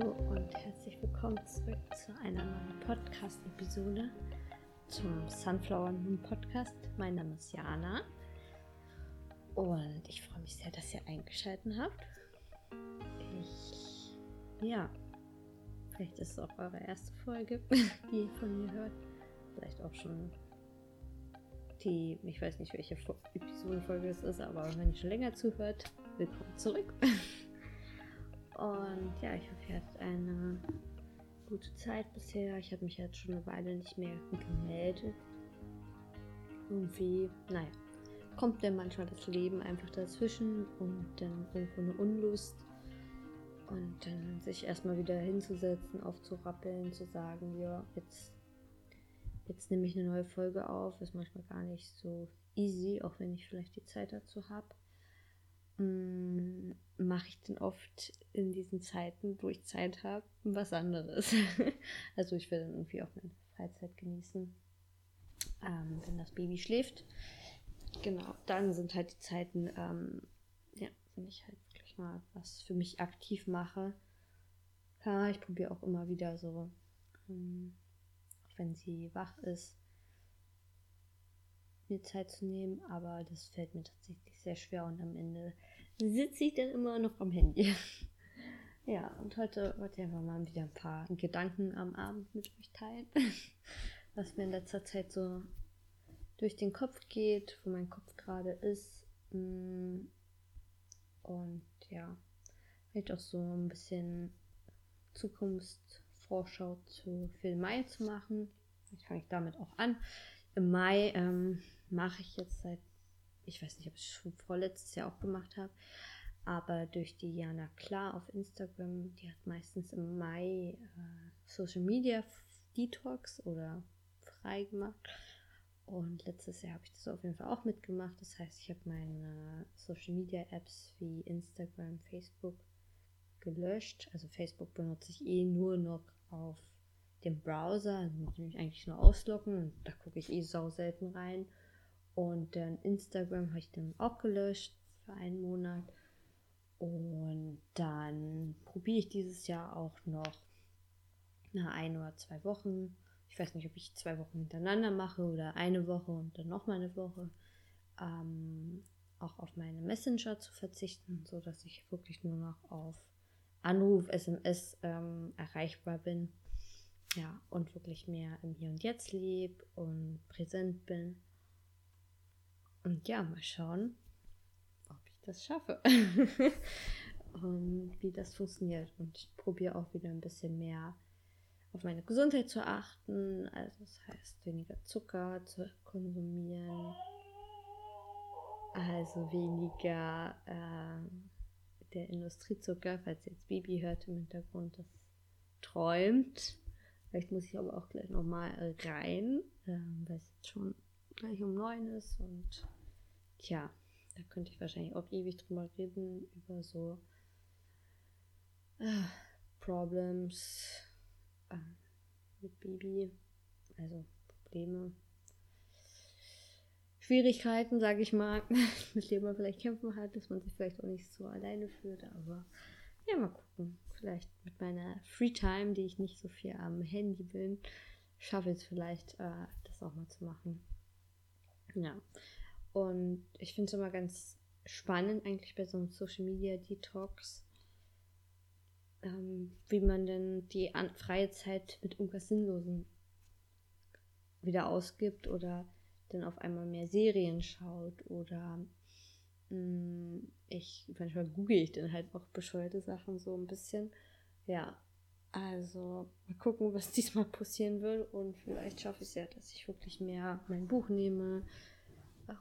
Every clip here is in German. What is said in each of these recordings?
Hallo und herzlich willkommen zurück zu einer neuen Podcast-Episode zum Sunflower Moon Podcast. Mein Name ist Jana und ich freue mich sehr, dass ihr eingeschaltet habt. Ich, ja, vielleicht ist es auch eure erste Folge, die ihr von mir hört. Vielleicht auch schon die, ich weiß nicht, welche Episodenfolge es ist, aber wenn ihr schon länger zuhört, willkommen zurück. Und ja, ich hoffe, ihr hattet eine gute Zeit bisher. Ich habe mich jetzt schon eine Weile nicht mehr gemeldet. Irgendwie, naja, kommt dann manchmal das Leben einfach dazwischen und dann irgendwo eine Unlust. Und dann sich erstmal wieder hinzusetzen, aufzurappeln, zu sagen, ja, jetzt, jetzt nehme ich eine neue Folge auf. Ist manchmal gar nicht so easy, auch wenn ich vielleicht die Zeit dazu habe. Mm, mache ich dann oft in diesen Zeiten, wo ich Zeit habe, was anderes. also ich will dann irgendwie auch meine Freizeit genießen, ähm, wenn das Baby schläft. Genau, dann sind halt die Zeiten, ähm, ja, wenn ich halt wirklich mal was für mich aktiv mache. Klar, ich probiere auch immer wieder so, ähm, auch wenn sie wach ist, mir Zeit zu nehmen, aber das fällt mir tatsächlich sehr schwer und am Ende sitze ich dann immer noch am Handy. ja, und heute wollte ich einfach mal wieder ein paar Gedanken am Abend mit euch teilen, was mir in letzter Zeit so durch den Kopf geht, wo mein Kopf gerade ist. Mm, und ja, vielleicht auch so ein bisschen Zukunftsvorschau zu für Mai zu machen. Vielleicht fange ich damit auch an. Im Mai ähm, mache ich jetzt seit ich weiß nicht, ob ich es schon vorletztes Jahr auch gemacht habe, aber durch die Jana Klar auf Instagram, die hat meistens im Mai äh, Social Media Detox oder frei gemacht. Und letztes Jahr habe ich das auf jeden Fall auch mitgemacht. Das heißt, ich habe meine Social Media Apps wie Instagram, Facebook gelöscht. Also Facebook benutze ich eh nur noch auf dem Browser, also muss ich mich eigentlich nur ausloggen und da gucke ich eh sau selten rein. Und dann Instagram habe ich dann auch gelöscht für einen Monat. Und dann probiere ich dieses Jahr auch noch nach ein oder zwei Wochen. Ich weiß nicht, ob ich zwei Wochen hintereinander mache oder eine Woche und dann nochmal eine Woche. Ähm, auch auf meine Messenger zu verzichten, sodass ich wirklich nur noch auf Anruf, SMS ähm, erreichbar bin. Ja, und wirklich mehr im Hier und Jetzt lebe und präsent bin. Und ja, mal schauen, ob ich das schaffe. und wie das funktioniert. Und ich probiere auch wieder ein bisschen mehr auf meine Gesundheit zu achten. Also das heißt, weniger Zucker zu konsumieren. Also weniger äh, der Industriezucker, falls jetzt Baby hört im Hintergrund, das träumt. Vielleicht muss ich aber auch gleich nochmal rein, ähm, weil es jetzt schon gleich um neun ist und tja, da könnte ich wahrscheinlich auch ewig drüber reden, über so äh, Problems äh, mit Baby, also Probleme, Schwierigkeiten, sage ich mal, mit denen man vielleicht kämpfen hat, dass man sich vielleicht auch nicht so alleine fühlt, aber ja, mal gucken. Vielleicht mit meiner Free Time, die ich nicht so viel am Handy bin, schaffe ich es vielleicht, äh, das auch mal zu machen. Ja. Und ich finde es immer ganz spannend, eigentlich bei so einem Social Media Detox, ähm, wie man denn die freie Zeit mit irgendwas Sinnlosem wieder ausgibt oder dann auf einmal mehr Serien schaut oder mh, mm, ich manchmal google ich dann halt auch bescheuerte Sachen so ein bisschen. Ja, also mal gucken, was diesmal passieren will und vielleicht schaffe ich es ja, dass ich wirklich mehr mein Buch nehme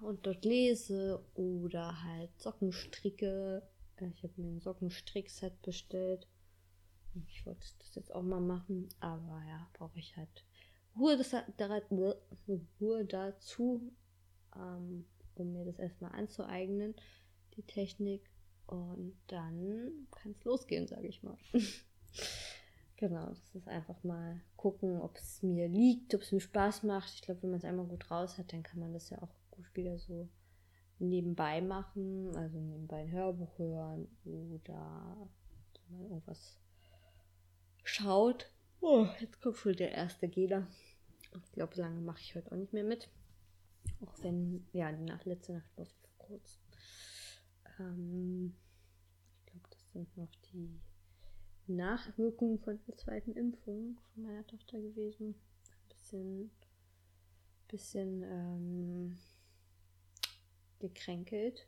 und dort lese oder halt Socken stricke. Äh, ich habe mir ein Sockenstrickset bestellt. Ich wollte das jetzt auch mal machen, aber ja, brauche ich halt Ruhe, das, Ruhe dazu, ähm, um mir das erstmal anzueignen, die Technik. Und dann kann es losgehen, sage ich mal. genau, das ist einfach mal gucken, ob es mir liegt, ob es mir Spaß macht. Ich glaube, wenn man es einmal gut raus hat, dann kann man das ja auch gut wieder so nebenbei machen, also nebenbei ein Hörbuch hören oder irgendwas schaut. Oh, jetzt kommt schon der erste Geder. Ich glaube, lange mache ich heute auch nicht mehr mit. Auch wenn, ja, die Nacht, letzte Nacht war kurz. Ähm, ich glaube, das sind noch die Nachwirkungen von der zweiten Impfung von meiner Tochter gewesen. Ein bisschen, bisschen ähm, gekränkelt.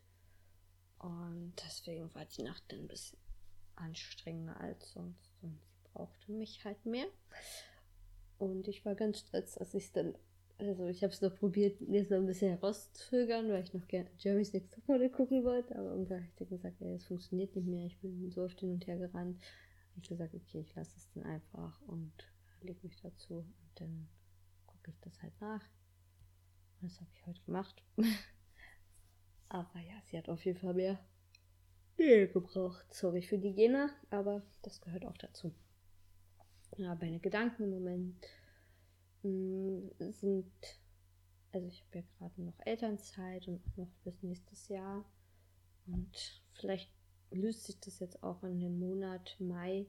Und deswegen war die Nacht dann ein bisschen anstrengender als sonst. Und sie brauchte mich halt mehr. Und ich war ganz stolz, dass ich es dann, also ich habe es noch probiert, mir so ein bisschen herauszögern, weil ich noch gerne Jeremy's Next Topmodel gucken wollte. Aber irgendwann habe ich gesagt, ey, es funktioniert nicht mehr. Ich bin so oft hin und her gerannt. Ich gesagt, okay, ich lasse es dann einfach und lege mich dazu. Und dann gucke ich das halt nach. Und das habe ich heute gemacht. aber ja, sie hat auf jeden Fall mehr Nähe gebraucht. Sorry für die Gena, aber das gehört auch dazu. Ja, meine Gedanken im Moment mm, sind, also ich habe ja gerade noch Elternzeit und noch bis nächstes Jahr. Und vielleicht löst sich das jetzt auch in dem Monat Mai,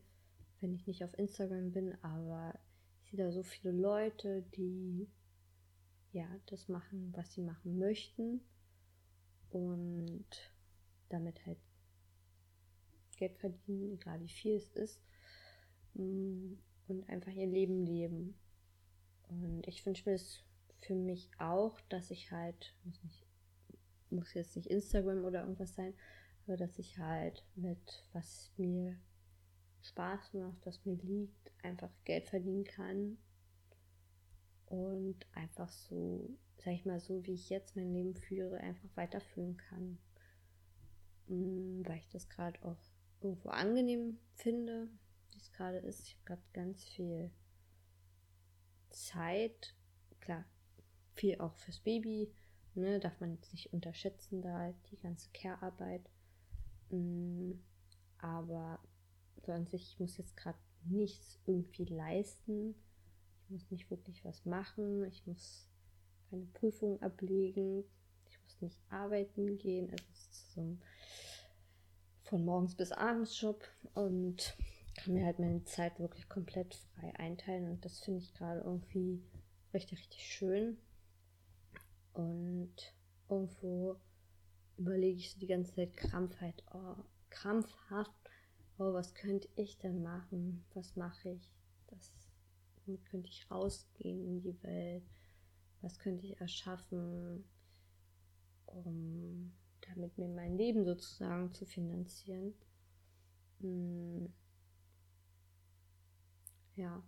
wenn ich nicht auf Instagram bin, aber ich sehe da so viele Leute, die ja das machen, was sie machen möchten und damit halt Geld verdienen, egal wie viel es ist. Mm, und einfach ihr Leben leben. Und ich wünsche mir es für mich auch, dass ich halt, muss, nicht, muss jetzt nicht Instagram oder irgendwas sein, aber dass ich halt mit was mir Spaß macht, was mir liegt, einfach Geld verdienen kann und einfach so, sag ich mal, so wie ich jetzt mein Leben führe, einfach weiterführen kann. Mm, weil ich das gerade auch irgendwo angenehm finde, wie es gerade ist. Ich habe gerade ganz viel Zeit, klar, viel auch fürs Baby, ne, darf man jetzt nicht unterschätzen, da die ganze Care-Arbeit. Mm, aber so an sich, ich muss jetzt gerade nichts irgendwie leisten. Ich muss nicht wirklich was machen. Ich muss keine Prüfung ablegen. Ich muss nicht arbeiten gehen. Also es ist so ein von morgens bis abends Job und kann mir halt meine Zeit wirklich komplett frei einteilen und das finde ich gerade irgendwie richtig, richtig schön. Und irgendwo überlege ich so die ganze Zeit krampfhaft, oh, krampfhaft, oh, was könnte ich denn machen? Was mache ich? Das, womit könnte ich rausgehen in die Welt? Was könnte ich erschaffen, um damit mir mein Leben sozusagen zu finanzieren? Hm ja,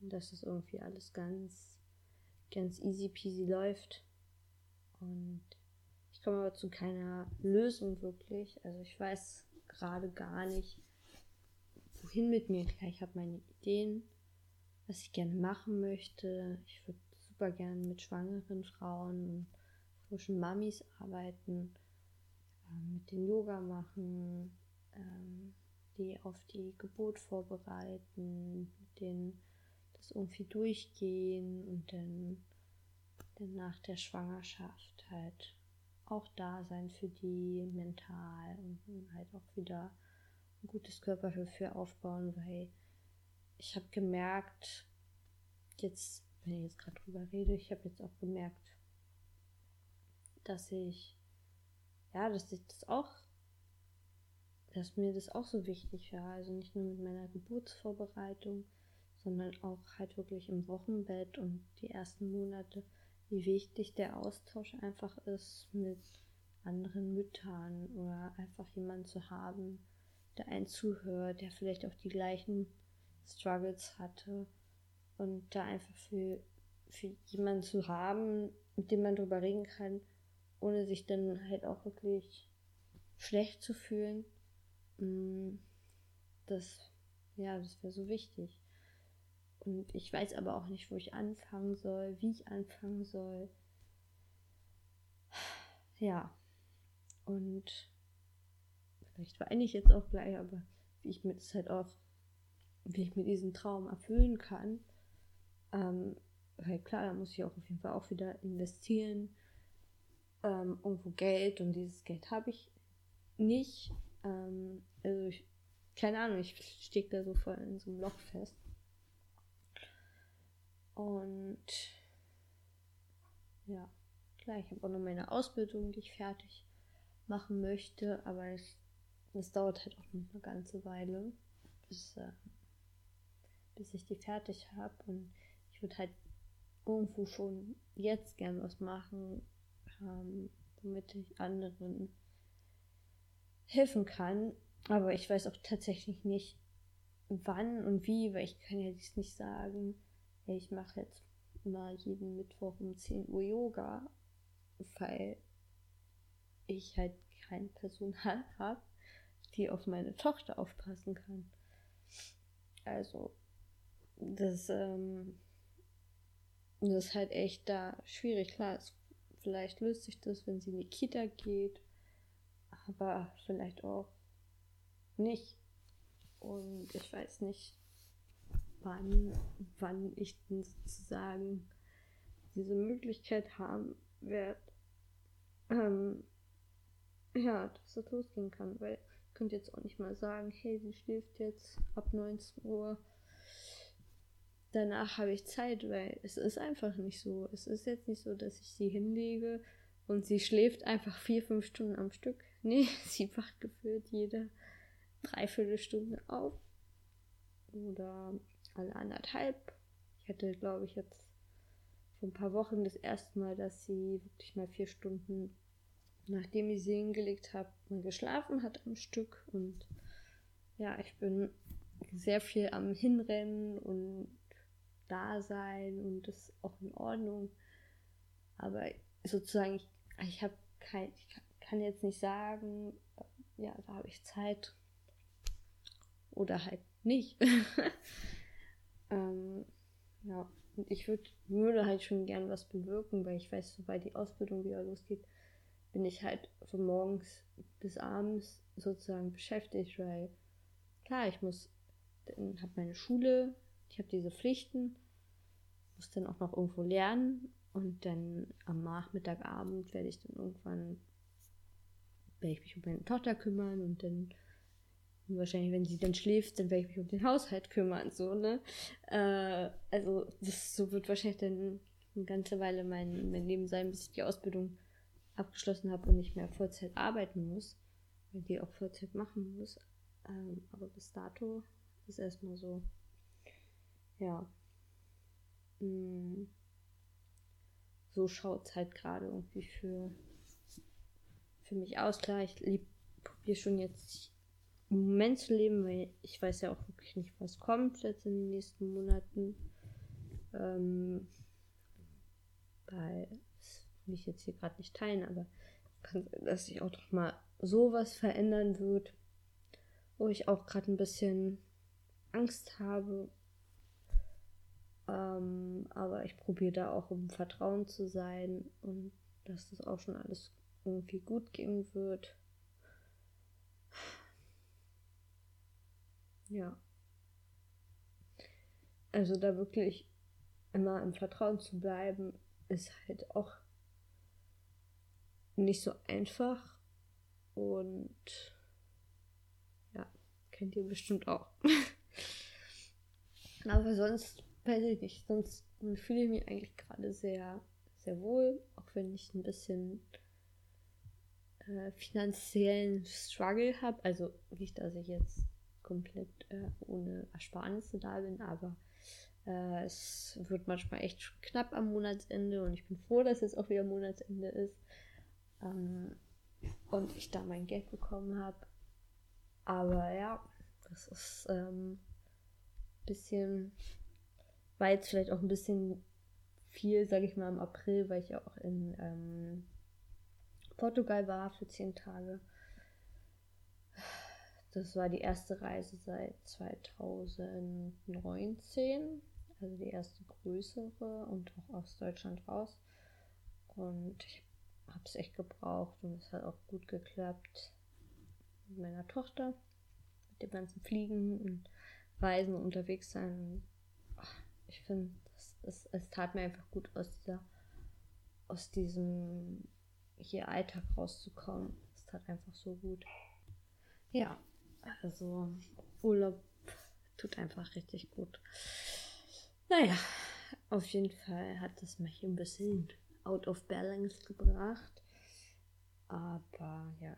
dass es irgendwie alles ganz, ganz easy peasy läuft. Und ich komme aber zu keiner Lösung wirklich. Also ich weiß gerade gar nicht, wohin mit mir. Ich habe meine Ideen, was ich gerne machen möchte. Ich würde super gerne mit schwangeren Frauen und frischen Mamis arbeiten, äh, mit den Yoga machen, ähm, die auf die Geburt vorbereiten, mit denen das irgendwie durchgehen und dann, dann nach der Schwangerschaft halt auch da sein für die mental und halt auch wieder ein gutes Körpergefühl aufbauen, weil ich habe gemerkt, jetzt, wenn ich jetzt gerade drüber rede, ich habe jetzt auch gemerkt, dass ich, ja, dass ich das auch dass mir das auch so wichtig war. Also nicht nur mit meiner Geburtsvorbereitung, sondern auch halt wirklich im Wochenbett und die ersten Monate, wie wichtig der Austausch einfach ist mit anderen Müttern oder einfach jemanden zu haben, der einen zuhört, der vielleicht auch die gleichen Struggles hatte und da einfach für, für jemanden zu haben, mit dem man drüber reden kann, ohne sich dann halt auch wirklich schlecht zu fühlen Mm, das, ja, das wäre so wichtig. Und ich weiß aber auch nicht, wo ich anfangen soll, wie ich anfangen soll. Ja. Und vielleicht weine ich jetzt auch gleich, aber wie ich mir das halt auch, wie ich mir diesen Traum erfüllen kann. Ähm, weil klar, da muss ich auch auf jeden Fall auch wieder investieren. Ähm, irgendwo Geld und dieses Geld habe ich nicht. Ähm, also ich keine Ahnung, ich stecke da so voll in so einem Loch fest. Und ja, klar, ich habe auch noch meine Ausbildung, die ich fertig machen möchte, aber es, das dauert halt auch noch eine ganze Weile, bis, äh, bis ich die fertig habe. Und ich würde halt irgendwo schon jetzt gern was machen, ähm, womit ich anderen helfen kann. Aber ich weiß auch tatsächlich nicht, wann und wie, weil ich kann ja dies nicht sagen, ich mache jetzt mal jeden Mittwoch um 10 Uhr Yoga, weil ich halt kein Personal habe, die auf meine Tochter aufpassen kann. Also, das, ähm, das ist halt echt da schwierig. Klar, es, vielleicht löst sich das, wenn sie in die Kita geht, aber vielleicht auch nicht. Und ich weiß nicht, wann, wann ich denn sozusagen diese Möglichkeit haben werde, ähm, ja, dass das losgehen kann, weil ich könnte jetzt auch nicht mal sagen, hey, sie schläft jetzt ab 19 Uhr. Danach habe ich Zeit, weil es ist einfach nicht so. Es ist jetzt nicht so, dass ich sie hinlege und sie schläft einfach vier, fünf Stunden am Stück. Nee, sie wacht gefühlt jede Dreiviertelstunde auf. Oder alle anderthalb. Ich hatte, glaube ich, jetzt vor ein paar Wochen das erste Mal, dass sie wirklich mal vier Stunden, nachdem ich sie hingelegt habe, mal geschlafen hat am Stück. Und ja, ich bin sehr viel am Hinrennen und da sein und das ist auch in Ordnung. Aber sozusagen, ich, ich habe kein, ich kann jetzt nicht sagen, ja, da habe ich Zeit oder halt nicht. ähm, ja, und ich würd, würde halt schon gern was bewirken, weil ich weiß, sobald die Ausbildung wieder losgeht, bin ich halt von morgens bis abends sozusagen beschäftigt, weil klar, ich muss, dann habe meine Schule, ich habe diese Pflichten, muss dann auch noch irgendwo lernen und dann am Nachmittagabend werde ich dann irgendwann, werde ich mich um meine Tochter kümmern und dann wahrscheinlich, wenn sie dann schläft, dann werde ich mich um den Haushalt kümmern, so, ne? Äh, also, das so wird wahrscheinlich dann eine ganze Weile mein, mein Leben sein, bis ich die Ausbildung abgeschlossen habe und nicht mehr Vollzeit arbeiten muss, weil die auch Vollzeit machen muss. Ähm, aber bis dato ist erstmal so, ja. Mh, mm, so schaut es halt gerade irgendwie für, für mich aus. Klar, ich probiere schon jetzt Moment zu leben, weil ich weiß ja auch wirklich nicht, was kommt jetzt in den nächsten Monaten. Ähm, weil das will ich jetzt hier gerade nicht teilen, aber kann dass sich auch doch mal sowas verändern wird, wo ich auch gerade ein bisschen Angst habe. Ähm, aber ich probiere da auch im Vertrauen zu sein und dass das auch schon alles irgendwie gut gehen wird. Ja. Also da wirklich immer im Vertrauen zu bleiben, ist halt auch nicht so einfach. Und ja, kennt ihr bestimmt auch. Aber sonst weiß ich nicht, sonst fühle ich mich eigentlich gerade sehr, sehr wohl, auch wenn ich ein bisschen äh, finanziellen Struggle habe. Also nicht, dass ich jetzt komplett äh, ohne Ersparnisse da bin, aber äh, es wird manchmal echt knapp am Monatsende und ich bin froh, dass es auch wieder Monatsende ist ähm, und ich da mein Geld bekommen habe. Aber ja, das ist ein ähm, bisschen, war jetzt vielleicht auch ein bisschen viel, sage ich mal, im April, weil ich ja auch in ähm, Portugal war für zehn Tage. Das war die erste Reise seit 2019, also die erste größere und auch aus Deutschland raus. Und ich habe es echt gebraucht und es hat auch gut geklappt mit meiner Tochter, mit dem ganzen Fliegen und Reisen und unterwegs sein. Ich finde, es, es tat mir einfach gut aus dieser, aus diesem hier Alltag rauszukommen. Es tat einfach so gut. Ja, Also Urlaub tut einfach richtig gut. Naja, auf jeden Fall hat das mich ein bisschen out of balance gebracht. Aber ja,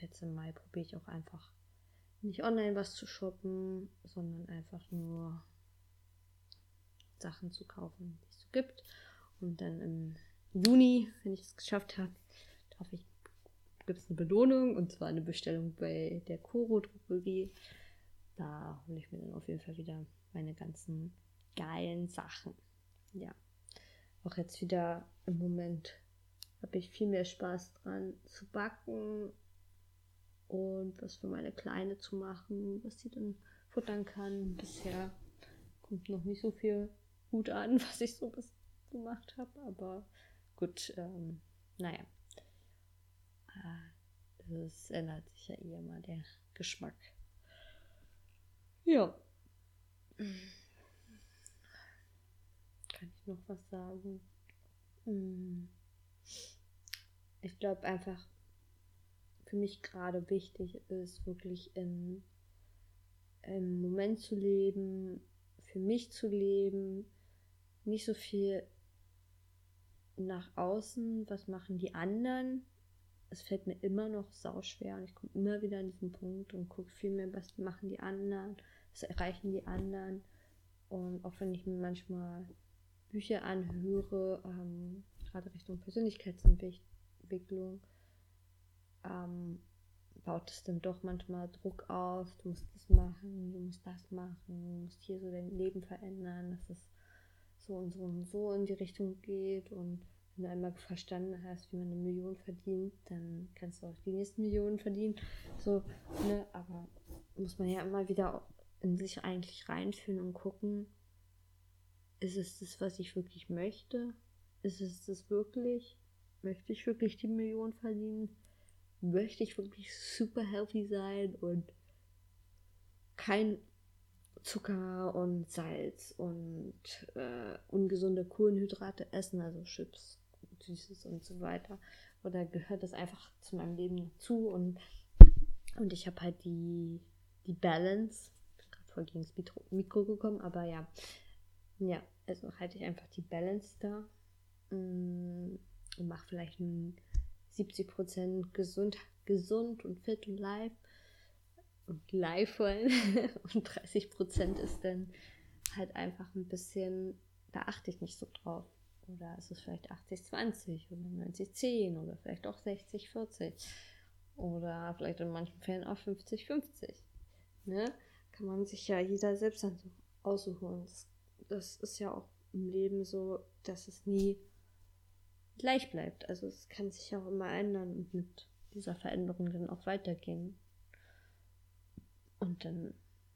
jetzt im Mai probiere ich auch einfach nicht online was zu shoppen, sondern einfach nur Sachen zu kaufen, die es so gibt. Und dann im Juni, wenn ich es geschafft habe, darf ich gibt es eine Belohnung und zwar eine Bestellung bei der Koro Drogerie. Da hole ich mir dann auf jeden Fall wieder meine ganzen geilen Sachen. Ja, auch jetzt wieder im Moment habe ich viel mehr Spaß dran zu backen und was für meine Kleine zu machen, was sie dann futtern kann. Bisher kommt noch nicht so viel gut an, was ich so bis gemacht habe, aber gut, ähm, naja. Es ändert sich ja eh immer der Geschmack. Ja. Kann ich noch was sagen? Hm. Ich glaube einfach, für mich gerade wichtig ist, wirklich in, im Moment zu leben, für mich zu leben, nicht so viel nach außen, was machen die anderen. Es fällt mir immer noch sauschwer und ich komme immer wieder an diesen Punkt und gucke viel mehr, was machen die anderen, was erreichen die anderen. Und auch wenn ich mir manchmal Bücher anhöre, ähm, gerade Richtung Persönlichkeitsentwicklung, ähm, baut es dann doch manchmal Druck auf, du musst das machen, du musst das machen, du musst hier so dein Leben verändern, dass es so und so und so in die Richtung geht und wenn du einmal verstanden hast, wie man eine Million verdient, dann kannst du auch die nächsten Millionen verdienen. So, ne, aber muss man ja immer wieder in sich eigentlich reinfühlen und gucken, ist es das, was ich wirklich möchte? Ist es das wirklich? Möchte ich wirklich die Million verdienen? Möchte ich wirklich super healthy sein und kein Zucker und Salz und äh, ungesunde Kohlenhydrate essen, also Chips, Süßes und so weiter. Oder gehört das einfach zu meinem Leben dazu und, und ich habe halt die, die Balance. Ich bin gerade voll gegen das Mikro, Mikro gekommen, aber ja. Ja, also halte ich einfach die Balance da mm, und mache vielleicht 70% gesund, gesund und fit und live und live wollen. und 30 Prozent ist dann halt einfach ein bisschen, da achte ich nicht so drauf. Oder ist es vielleicht 80-20 oder 90-10 oder vielleicht auch 60-40 oder vielleicht in manchen Fällen auch 50-50. Ne? Kann man sich ja jeder selbst aussuchen. Das, das ist ja auch im Leben so, dass es nie gleich bleibt. Also es kann sich auch immer ändern und mit dieser Veränderung dann auch weitergehen. Und dann,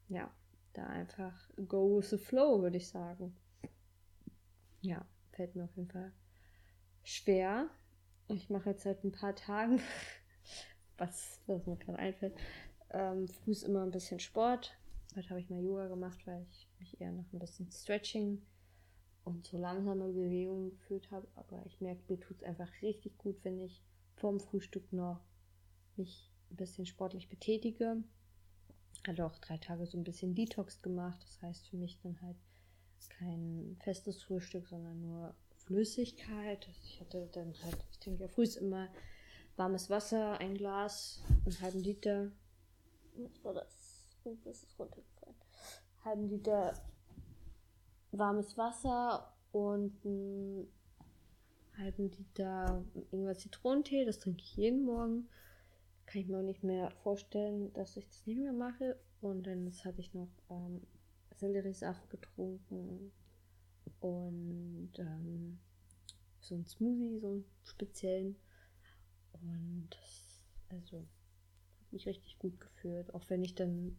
ja, da einfach go with the flow, würde ich sagen. Ja, fällt mir auf jeden Fall schwer. Ich mache jetzt seit ein paar Tagen, was, was mir gerade einfällt, ähm, ist immer ein bisschen Sport. Heute habe ich mal Yoga gemacht, weil ich mich eher noch ein bisschen Stretching und so langsame Bewegungen gefühlt habe. Aber ich merke, mir tut es einfach richtig gut, wenn ich vorm Frühstück noch mich ein bisschen sportlich betätige hatte auch drei Tage so ein bisschen Detox gemacht. Das heißt für mich dann halt kein festes Frühstück, sondern nur Flüssigkeit. Also ich hatte dann halt, ich trinke ja früh immer warmes Wasser, ein Glas, einen halben Liter. Was war das? Oh, das ist runtergefallen. Halben Liter warmes Wasser und einen halben Liter irgendwas Zitronentee. Das trinke ich jeden Morgen kann ich mir auch nicht mehr vorstellen, dass ich das nicht mehr mache. Und dann jetzt hatte ich noch ähm, Selleriesaft getrunken und ähm, so ein Smoothie, so einen speziellen. Und das, also, hat mich richtig gut gefühlt. Auch wenn ich dann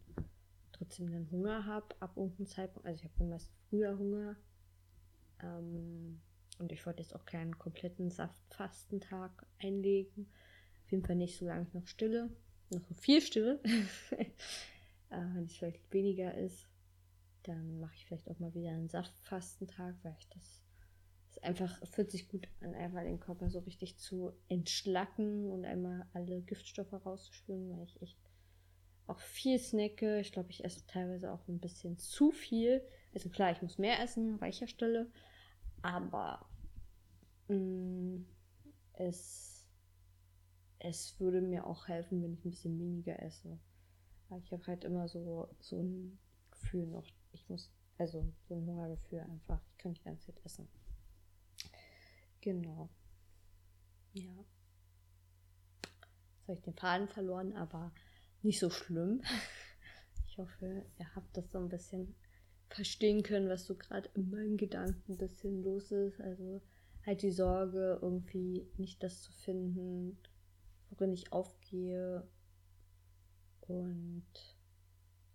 trotzdem dann Hunger habe, ab irgendeinem Zeitpunkt. Also, ich habe meist früher Hunger. Ähm, und ich wollte jetzt auch keinen kompletten Saftfastentag einlegen jeden Fall nicht, solange ich noch stille. Noch so viel stille. äh, wenn es vielleicht weniger ist, dann mache ich vielleicht auch mal wieder einen Saftfastentag, weil ich das, das einfach fühlt sich gut an, einmal den Körper so richtig zu entschlacken und einmal alle Giftstoffe rauszuspülen, weil ich echt auch viel snacke. Ich glaube, ich esse teilweise auch ein bisschen zu viel. Also klar, ich muss mehr essen, weicher Stelle. Aber mh, mm, es, es würde mir auch helfen, wenn ich ein bisschen weniger esse. Weil ich habe halt immer so, so ein Gefühl noch, ich muss, also so ein Hungergefühl einfach, ich kann die ganze Zeit essen. Genau. Ja. Jetzt habe ich den Faden verloren, aber nicht so schlimm. Ich hoffe, ihr habt das so ein bisschen verstehen können, was so gerade in meinen Gedanken ein bisschen los ist. Also halt die Sorge, irgendwie nicht das zu finden, worin ich aufgehe. Und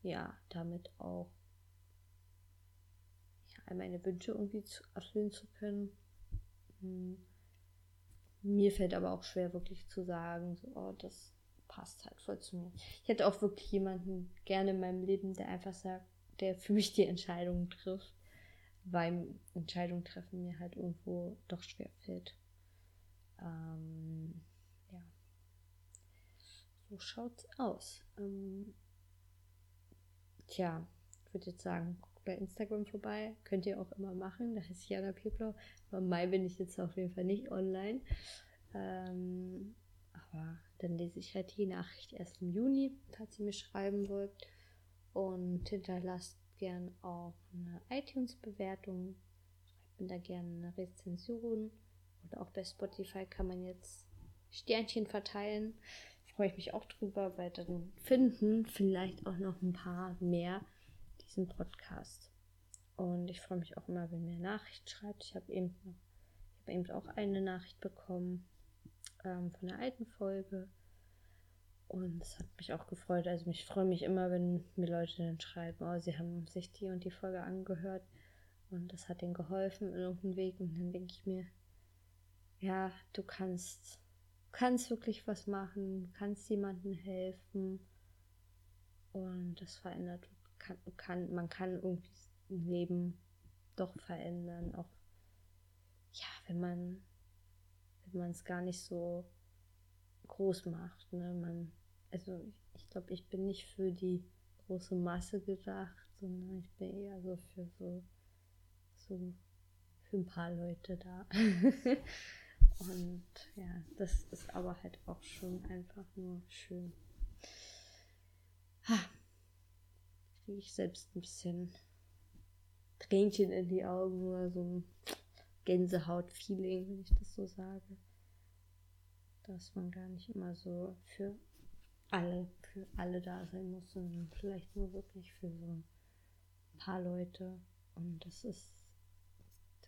ja, damit auch ja, meine Wünsche irgendwie zu erfüllen zu können. Hm. Mir fällt aber auch schwer, wirklich zu sagen, so, oh, das passt halt voll zu mir. Ich hätte auch wirklich jemanden gerne in meinem Leben, der einfach sagt, der für mich die Entscheidungen trifft, weil Entscheidungen treffen mir halt irgendwo doch schwer fällt. Ähm, ja. So schaut's aus. Ähm, tja, ich würde jetzt sagen, bei Instagram vorbei. Könnt ihr auch immer machen. Da heißt Jana. Aber im Mai bin ich jetzt auf jeden Fall nicht online. Ähm, aber dann lese ich halt die Nachricht erst im Juni, falls ihr mir schreiben wollt. Und hinterlasst gern auch eine iTunes-Bewertung. Schreibt mir da gerne eine Rezension. Oder auch bei Spotify kann man jetzt Sternchen verteilen. Freue ich mich auch drüber, weil dann finden vielleicht auch noch ein paar mehr diesen Podcast. Und ich freue mich auch immer, wenn mir Nachricht schreibt. Ich habe eben habe eben auch eine Nachricht bekommen ähm, von der alten Folge. Und es hat mich auch gefreut. Also ich freue mich immer, wenn mir Leute dann schreiben, oh, sie haben sich die und die Folge angehört und das hat ihnen geholfen in irgendeinem Weg. Und dann denke ich mir, ja, du kannst, kannst wirklich was machen, kannst jemandem helfen. Und das verändert, kann, kann, man kann irgendwie ein Leben doch verändern. Auch ja, wenn man wenn man es gar nicht so groß macht. Ne? Man, also ich glaube, ich bin nicht für die große Masse gedacht, sondern ich bin eher so für so, so für ein paar Leute da. Und ja, das ist aber halt auch schon einfach nur schön. Ha. Kriege ich selbst ein bisschen Tränchen in die Augen oder so ein Gänsehaut-Feeling, wenn ich das so sage. Dass man gar nicht immer so für alle, für alle da sein muss, sondern vielleicht nur wirklich für so ein paar Leute. Und das ist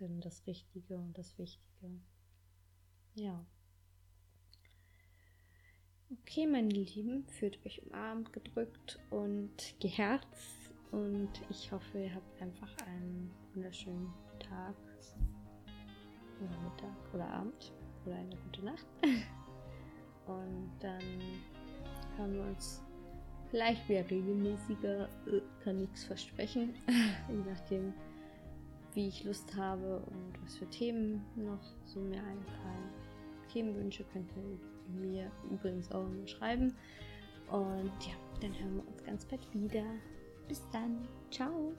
dann das Richtige und das Wichtige. Ja. Okay, meine Lieben, fühlt euch umarmt, gedrückt und geherzt. Und ich hoffe, ihr habt einfach einen wunderschönen Tag oder Mittag oder Abend oder eine gute Nacht. Und dann hören wir uns vielleicht wieder regelmäßiger. Äh, kann nichts versprechen. Je nachdem, wie ich Lust habe und was für Themen noch so mir einfallen. Themenwünsche könnt ihr mir übrigens auch immer schreiben. Und ja, dann hören wir uns ganz bald wieder. Bis dann. Ciao.